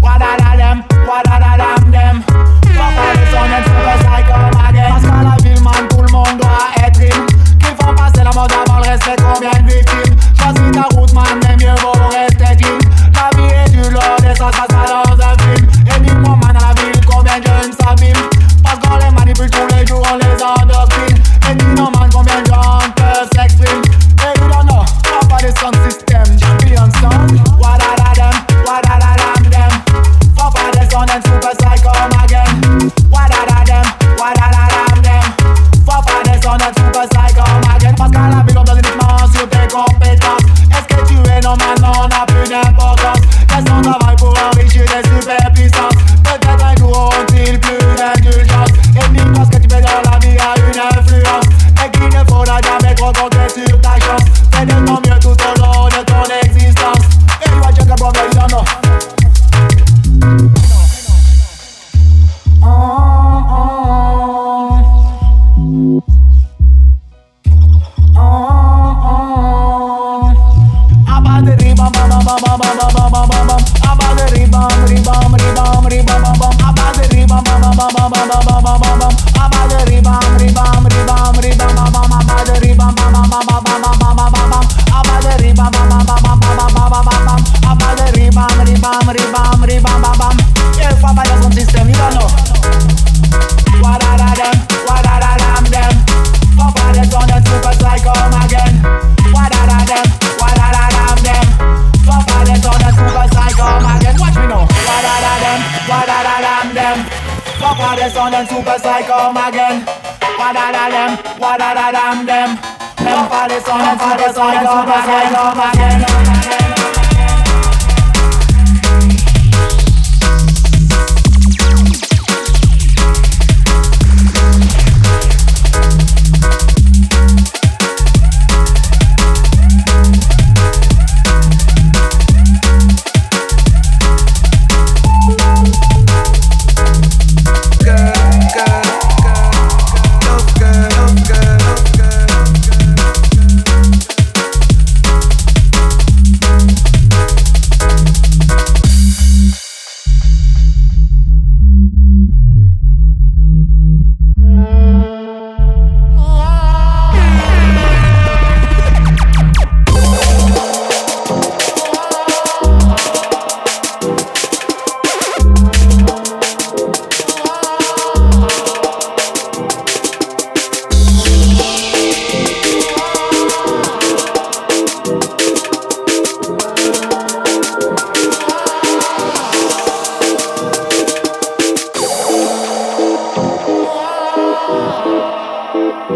What are them? What are bam, ribam, ribam, bam. Yeah, Papa, that's some system. You don't know. rappers I come again. Oh, wada da them, wada da dam them. Them for the sun, for the sun, come again, come again.